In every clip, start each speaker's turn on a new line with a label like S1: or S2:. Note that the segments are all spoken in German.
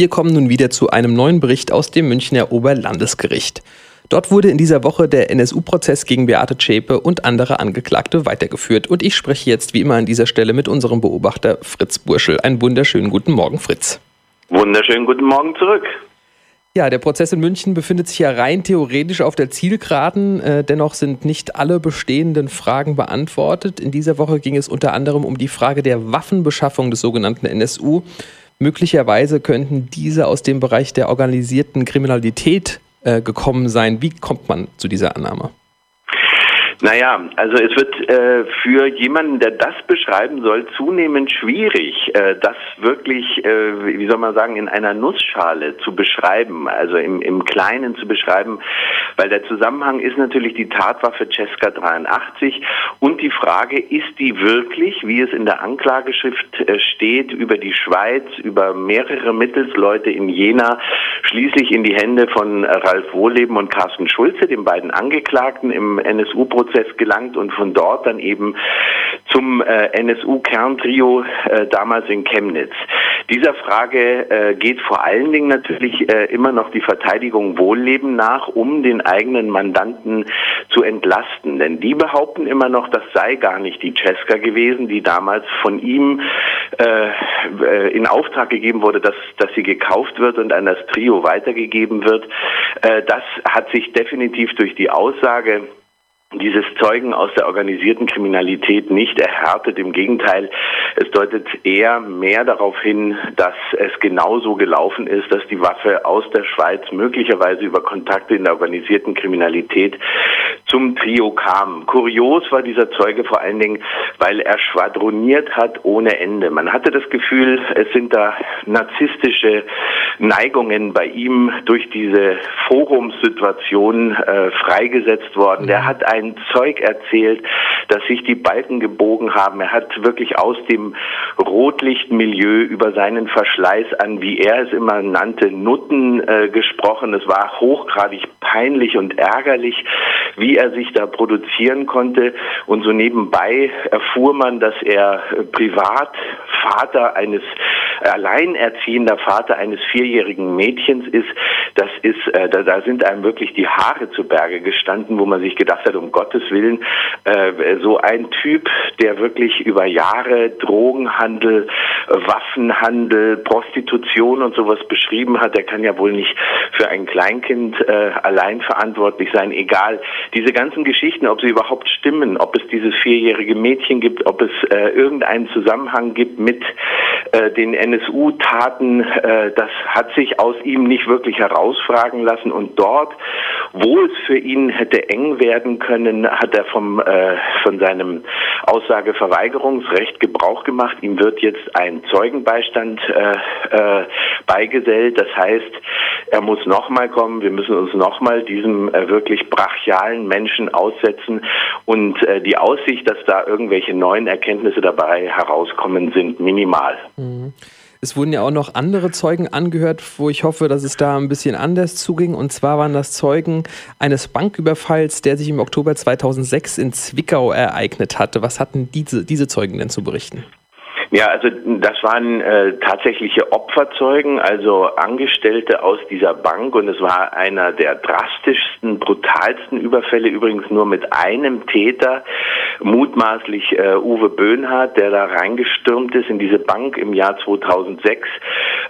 S1: Wir kommen nun wieder zu einem neuen Bericht aus dem Münchner Oberlandesgericht. Dort wurde in dieser Woche der NSU-Prozess gegen Beate Zschäpe und andere Angeklagte weitergeführt. Und ich spreche jetzt wie immer an dieser Stelle mit unserem Beobachter Fritz Burschel. Einen wunderschönen guten Morgen, Fritz.
S2: Wunderschönen guten Morgen zurück.
S1: Ja, der Prozess in München befindet sich ja rein theoretisch auf der Zielgeraden. Äh, dennoch sind nicht alle bestehenden Fragen beantwortet. In dieser Woche ging es unter anderem um die Frage der Waffenbeschaffung des sogenannten NSU. Möglicherweise könnten diese aus dem Bereich der organisierten Kriminalität äh, gekommen sein. Wie kommt man zu dieser Annahme?
S2: Naja, also es wird äh, für jemanden, der das beschreiben soll, zunehmend schwierig, äh, das wirklich, äh, wie soll man sagen, in einer Nussschale zu beschreiben, also im, im Kleinen zu beschreiben, weil der Zusammenhang ist natürlich die Tatwaffe Cesca 83 und die Frage, ist die wirklich, wie es in der Anklageschrift äh, steht, über die Schweiz, über mehrere Mittelsleute in Jena, schließlich in die Hände von Ralf Wohleben und Carsten Schulze, den beiden Angeklagten im NSU-Prozess, Prozess gelangt und von dort dann eben zum äh, NSU-Kerntrio äh, damals in Chemnitz. Dieser Frage äh, geht vor allen Dingen natürlich äh, immer noch die Verteidigung Wohlleben nach, um den eigenen Mandanten zu entlasten. Denn die behaupten immer noch, das sei gar nicht die Cesca gewesen, die damals von ihm äh, äh, in Auftrag gegeben wurde, dass, dass sie gekauft wird und an das Trio weitergegeben wird. das hat sich definitiv durch die Aussage dieses Zeugen aus der organisierten Kriminalität nicht erhärtet. Im Gegenteil, es deutet eher mehr darauf hin, dass es genauso gelaufen ist, dass die Waffe aus der Schweiz möglicherweise über Kontakte in der organisierten Kriminalität zum Trio kam. Kurios war dieser Zeuge vor allen Dingen, weil er schwadroniert hat ohne Ende. Man hatte das Gefühl, es sind da narzisstische Neigungen bei ihm durch diese Forumssituation äh, freigesetzt worden. Der hat ein ein Zeug erzählt, dass sich die Balken gebogen haben. Er hat wirklich aus dem Rotlichtmilieu über seinen Verschleiß an, wie er es immer nannte, Nutten äh, gesprochen. Es war hochgradig peinlich und ärgerlich, wie er sich da produzieren konnte. Und so nebenbei erfuhr man, dass er äh, privat Vater eines alleinerziehender Vater eines vierjährigen Mädchens ist. Das ist, äh, da, da sind einem wirklich die Haare zu Berge gestanden, wo man sich gedacht hat, um Gottes Willen, äh, so ein Typ, der wirklich über Jahre Drogenhandel, Waffenhandel, Prostitution und sowas beschrieben hat, der kann ja wohl nicht für ein Kleinkind äh, allein verantwortlich sein. Egal, diese ganzen Geschichten, ob sie überhaupt stimmen, ob es dieses vierjährige Mädchen gibt, ob es äh, irgendeinen Zusammenhang gibt mit äh, den NSU-Taten, äh, das hat sich aus ihm nicht wirklich herausfragen lassen. Und dort, wo es für ihn hätte eng werden können, können, hat er vom, äh, von seinem Aussageverweigerungsrecht Gebrauch gemacht. Ihm wird jetzt ein Zeugenbeistand äh, äh, beigesellt. Das heißt, er muss nochmal kommen. Wir müssen uns nochmal diesem äh, wirklich brachialen Menschen aussetzen. Und äh, die Aussicht, dass da irgendwelche neuen Erkenntnisse dabei herauskommen, sind minimal.
S1: Mhm. Es wurden ja auch noch andere Zeugen angehört, wo ich hoffe, dass es da ein bisschen anders zuging. Und zwar waren das Zeugen eines Banküberfalls, der sich im Oktober 2006 in Zwickau ereignet hatte. Was hatten diese, diese Zeugen denn zu berichten?
S2: Ja, also das waren äh, tatsächliche Opferzeugen, also Angestellte aus dieser Bank. Und es war einer der drastischsten, brutalsten Überfälle, übrigens nur mit einem Täter, mutmaßlich äh, Uwe Böhnhardt, der da reingestürmt ist in diese Bank im Jahr 2006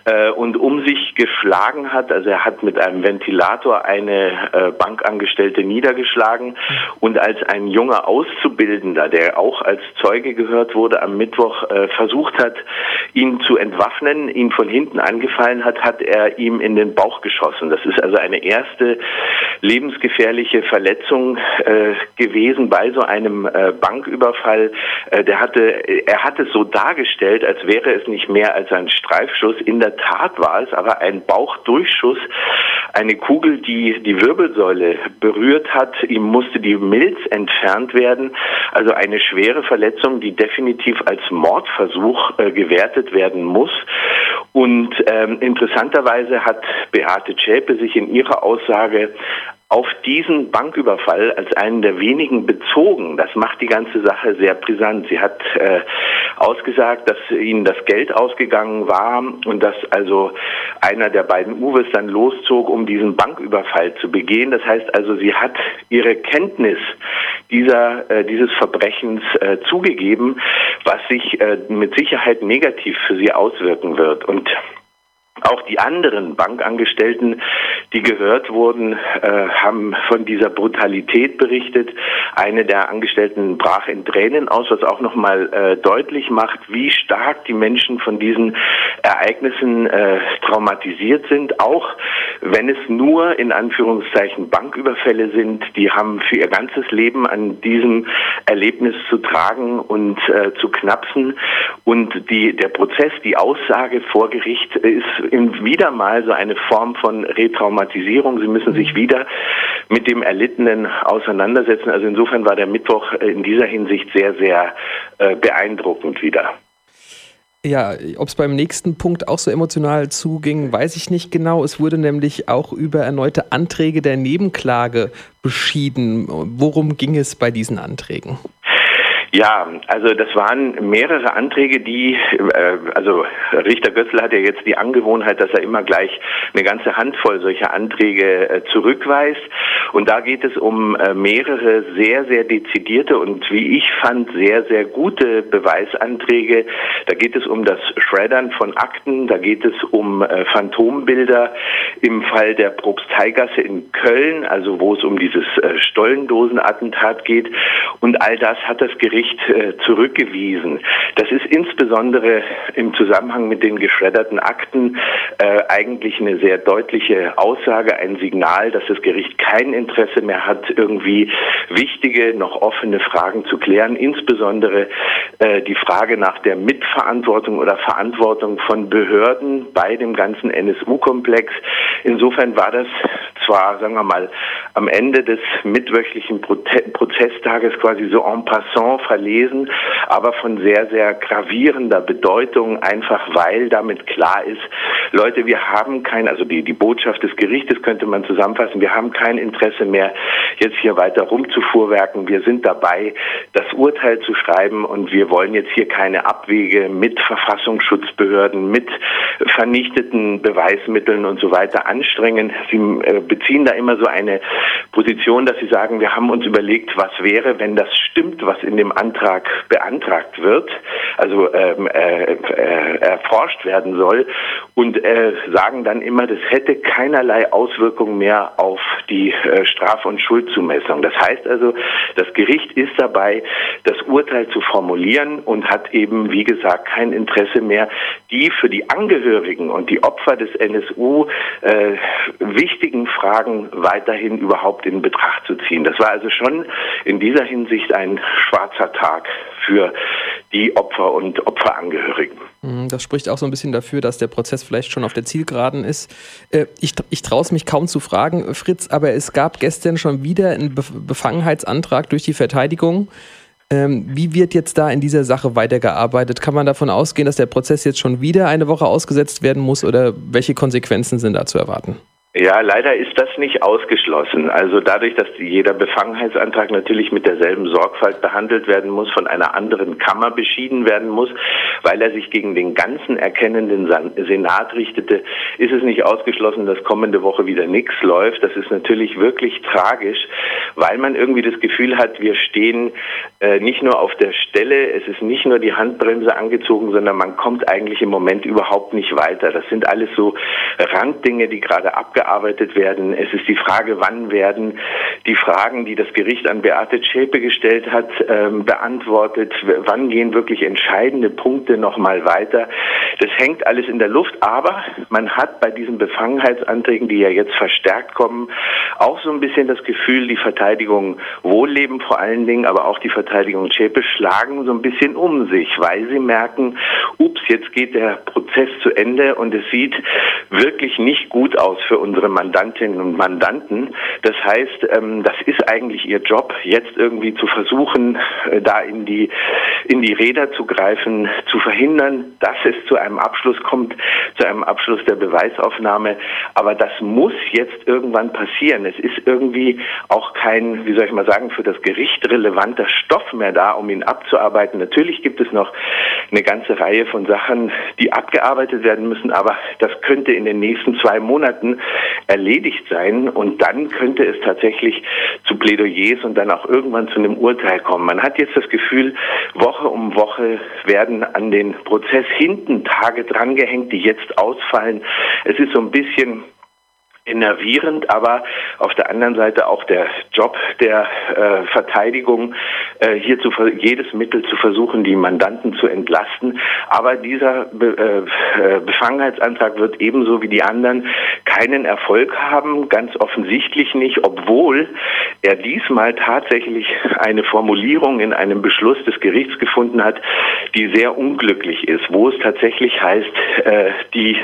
S2: äh, und um sich geschlagen hat. Also er hat mit einem Ventilator eine äh, Bankangestellte niedergeschlagen und als ein junger Auszubildender, der auch als Zeuge gehört wurde, am Mittwoch äh, versucht hat, ihn zu entwaffnen, ihn von hinten angefallen hat, hat er ihm in den Bauch geschossen. Das ist also eine erste lebensgefährliche Verletzung äh, gewesen bei so einem äh, Banküberfall. Äh, der hatte, er hat es so dargestellt, als wäre es nicht mehr als ein Streifschuss. In der Tat war es aber ein Bauchdurchschuss, eine Kugel, die die Wirbelsäule berührt hat. Ihm musste die Milz entfernt werden. Also eine schwere Verletzung, die definitiv als Mordversuch Versuch äh, gewertet werden muss. Und ähm, interessanterweise hat Beate Zschäpe sich in ihrer Aussage auf diesen Banküberfall als einen der wenigen bezogen. Das macht die ganze Sache sehr brisant. Sie hat äh, ausgesagt, dass ihnen das Geld ausgegangen war und dass also einer der beiden Uwes dann loszog, um diesen Banküberfall zu begehen. Das heißt also, sie hat ihre Kenntnis dieser, äh, dieses Verbrechens äh, zugegeben, was sich äh, mit Sicherheit negativ für sie auswirken wird. Und auch die anderen Bankangestellten, die gehört wurden, äh, haben von dieser Brutalität berichtet. Eine der Angestellten brach in Tränen aus, was auch nochmal äh, deutlich macht, wie stark die Menschen von diesen Ereignissen äh, traumatisiert sind. Auch wenn es nur in Anführungszeichen Banküberfälle sind, die haben für ihr ganzes Leben an diesem Erlebnis zu tragen und äh, zu knapsen. Und die, der Prozess, die Aussage vor Gericht ist wieder mal so eine Form von Retraumatisierung. Sie müssen sich mhm. wieder mit dem Erlittenen auseinandersetzen. Also insofern war der Mittwoch in dieser Hinsicht sehr, sehr äh, beeindruckend wieder.
S1: Ja, ob es beim nächsten Punkt auch so emotional zuging, weiß ich nicht genau. Es wurde nämlich auch über erneute Anträge der Nebenklage beschieden. Worum ging es bei diesen Anträgen?
S2: Ja, also das waren mehrere Anträge, die, äh, also Richter Götzl hat ja jetzt die Angewohnheit, dass er immer gleich eine ganze Handvoll solcher Anträge äh, zurückweist. Und da geht es um äh, mehrere sehr, sehr dezidierte und wie ich fand, sehr, sehr gute Beweisanträge. Da geht es um das Shreddern von Akten, da geht es um äh, Phantombilder im Fall der Propsteigasse in Köln, also wo es um dieses äh, Stollendosenattentat geht. Und all das hat das Gericht äh, zurückgewiesen. Das ist insbesondere im Zusammenhang mit den geschredderten Akten äh, eigentlich eine sehr deutliche Aussage, ein Signal, dass das Gericht kein Interesse mehr hat, irgendwie wichtige, noch offene Fragen zu klären, insbesondere die Frage nach der Mitverantwortung oder Verantwortung von Behörden bei dem ganzen NSU-Komplex. Insofern war das zwar, sagen wir mal, am Ende des mitwöchlichen Prozesstages quasi so en passant verlesen, aber von sehr, sehr gravierender Bedeutung, einfach weil damit klar ist, Leute, wir haben kein, also die, die Botschaft des Gerichtes könnte man zusammenfassen, wir haben kein Interesse mehr, jetzt hier weiter rumzufuhrwerken. Wir sind dabei, das Urteil zu schreiben und wir wollen jetzt hier keine Abwege mit Verfassungsschutzbehörden, mit vernichteten Beweismitteln und so weiter anstrengen. Sie äh, beziehen da immer so eine Position, dass sie sagen, wir haben uns überlegt, was wäre, wenn das stimmt, was in dem Antrag beantragt wird, also ähm, äh, äh, erforscht werden soll und äh, sagen dann immer, das hätte keinerlei Auswirkungen mehr auf die äh, Straf- und Schuldzumessung. Das heißt also, das Gericht ist dabei, das Urteil zu formulieren und hat eben, wie gesagt, kein Interesse mehr, die für die Angehörigen und die Opfer des NSU äh, wichtigen Fragen weiterhin überhaupt in Betracht zu ziehen. Das war also schon in dieser Hinsicht ein schwarzer Tag für die Opfer und Opferangehörigen.
S1: Mhm, das spricht auch so ein bisschen dafür, dass der Prozess vielleicht schon auf der Zielgeraden ist. Äh, ich, ich traue es mich kaum zu fragen, Fritz, aber es gab gestern schon wieder einen Befangenheitsantrag durch die Verteidigung. Ähm, wie wird jetzt da in dieser Sache weitergearbeitet? Kann man davon ausgehen, dass der Prozess jetzt schon wieder eine Woche ausgesetzt werden muss oder welche Konsequenzen sind da zu erwarten?
S2: Ja, leider ist das nicht ausgeschlossen. Also dadurch, dass jeder Befangenheitsantrag natürlich mit derselben Sorgfalt behandelt werden muss, von einer anderen Kammer beschieden werden muss, weil er sich gegen den ganzen erkennenden Senat richtete, ist es nicht ausgeschlossen, dass kommende Woche wieder nichts läuft. Das ist natürlich wirklich tragisch, weil man irgendwie das Gefühl hat, wir stehen äh, nicht nur auf der Stelle, es ist nicht nur die Handbremse angezogen, sondern man kommt eigentlich im Moment überhaupt nicht weiter. Das sind alles so Randdinge, die gerade abgearbeitet werden. Es ist die Frage, wann werden die Fragen, die das Gericht an Beate Zschäpe gestellt hat, ähm, beantwortet. Wann gehen wirklich entscheidende Punkte nochmal weiter? Das hängt alles in der Luft, aber man hat bei diesen Befangenheitsanträgen, die ja jetzt verstärkt kommen, auch so ein bisschen das Gefühl, die Verteidigung Wohlleben vor allen Dingen, aber auch die Verteidigung Zschäpe schlagen so ein bisschen um sich, weil sie merken, ups, jetzt geht der Prozess zu Ende und es sieht wirklich nicht gut aus für uns unsere Mandantinnen und Mandanten. Das heißt, ähm, das ist eigentlich ihr Job, jetzt irgendwie zu versuchen, äh, da in die, in die Räder zu greifen, zu verhindern, dass es zu einem Abschluss kommt, zu einem Abschluss der Beweisaufnahme. Aber das muss jetzt irgendwann passieren. Es ist irgendwie auch kein, wie soll ich mal sagen, für das Gericht relevanter Stoff mehr da, um ihn abzuarbeiten. Natürlich gibt es noch eine ganze Reihe von Sachen, die abgearbeitet werden müssen, aber das könnte in den nächsten zwei Monaten erledigt sein und dann könnte es tatsächlich zu Plädoyers und dann auch irgendwann zu einem Urteil kommen. Man hat jetzt das Gefühl, Woche um Woche werden an den Prozess hinten Tage drangehängt, die jetzt ausfallen. Es ist so ein bisschen enervierend, aber auf der anderen Seite auch der Job der äh, Verteidigung, äh, hier zu, jedes Mittel zu versuchen, die Mandanten zu entlasten. Aber dieser Be äh, Befangenheitsantrag wird ebenso wie die anderen keinen Erfolg haben, ganz offensichtlich nicht, obwohl er diesmal tatsächlich eine Formulierung in einem Beschluss des Gerichts gefunden hat, die sehr unglücklich ist, wo es tatsächlich heißt, äh, die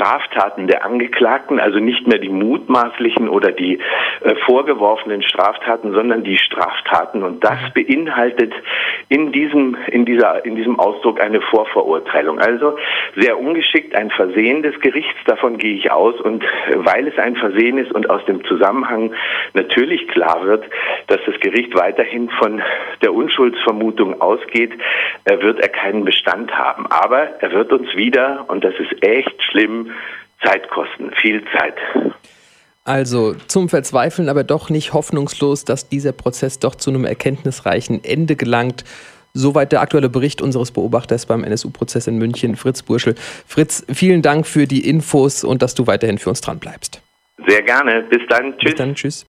S2: Straftaten der Angeklagten, also nicht mehr die mutmaßlichen oder die äh, vorgeworfenen Straftaten, sondern die Straftaten. Und das beinhaltet in diesem, in dieser, in diesem Ausdruck eine Vorverurteilung. Also sehr ungeschickt, ein Versehen des Gerichts, davon gehe ich aus. Und weil es ein Versehen ist und aus dem Zusammenhang natürlich klar wird, dass das Gericht weiterhin von der Unschuldsvermutung ausgeht, wird er keinen Bestand haben. Aber er wird uns wieder, und das ist echt schlimm, Zeit kosten, viel Zeit.
S1: Also zum Verzweifeln, aber doch nicht hoffnungslos, dass dieser Prozess doch zu einem erkenntnisreichen Ende gelangt. Soweit der aktuelle Bericht unseres Beobachters beim NSU-Prozess in München, Fritz Burschel. Fritz, vielen Dank für die Infos und dass du weiterhin für uns dran bleibst.
S2: Sehr gerne. Bis dann.
S1: Tschüss. Bis dann. Tschüss.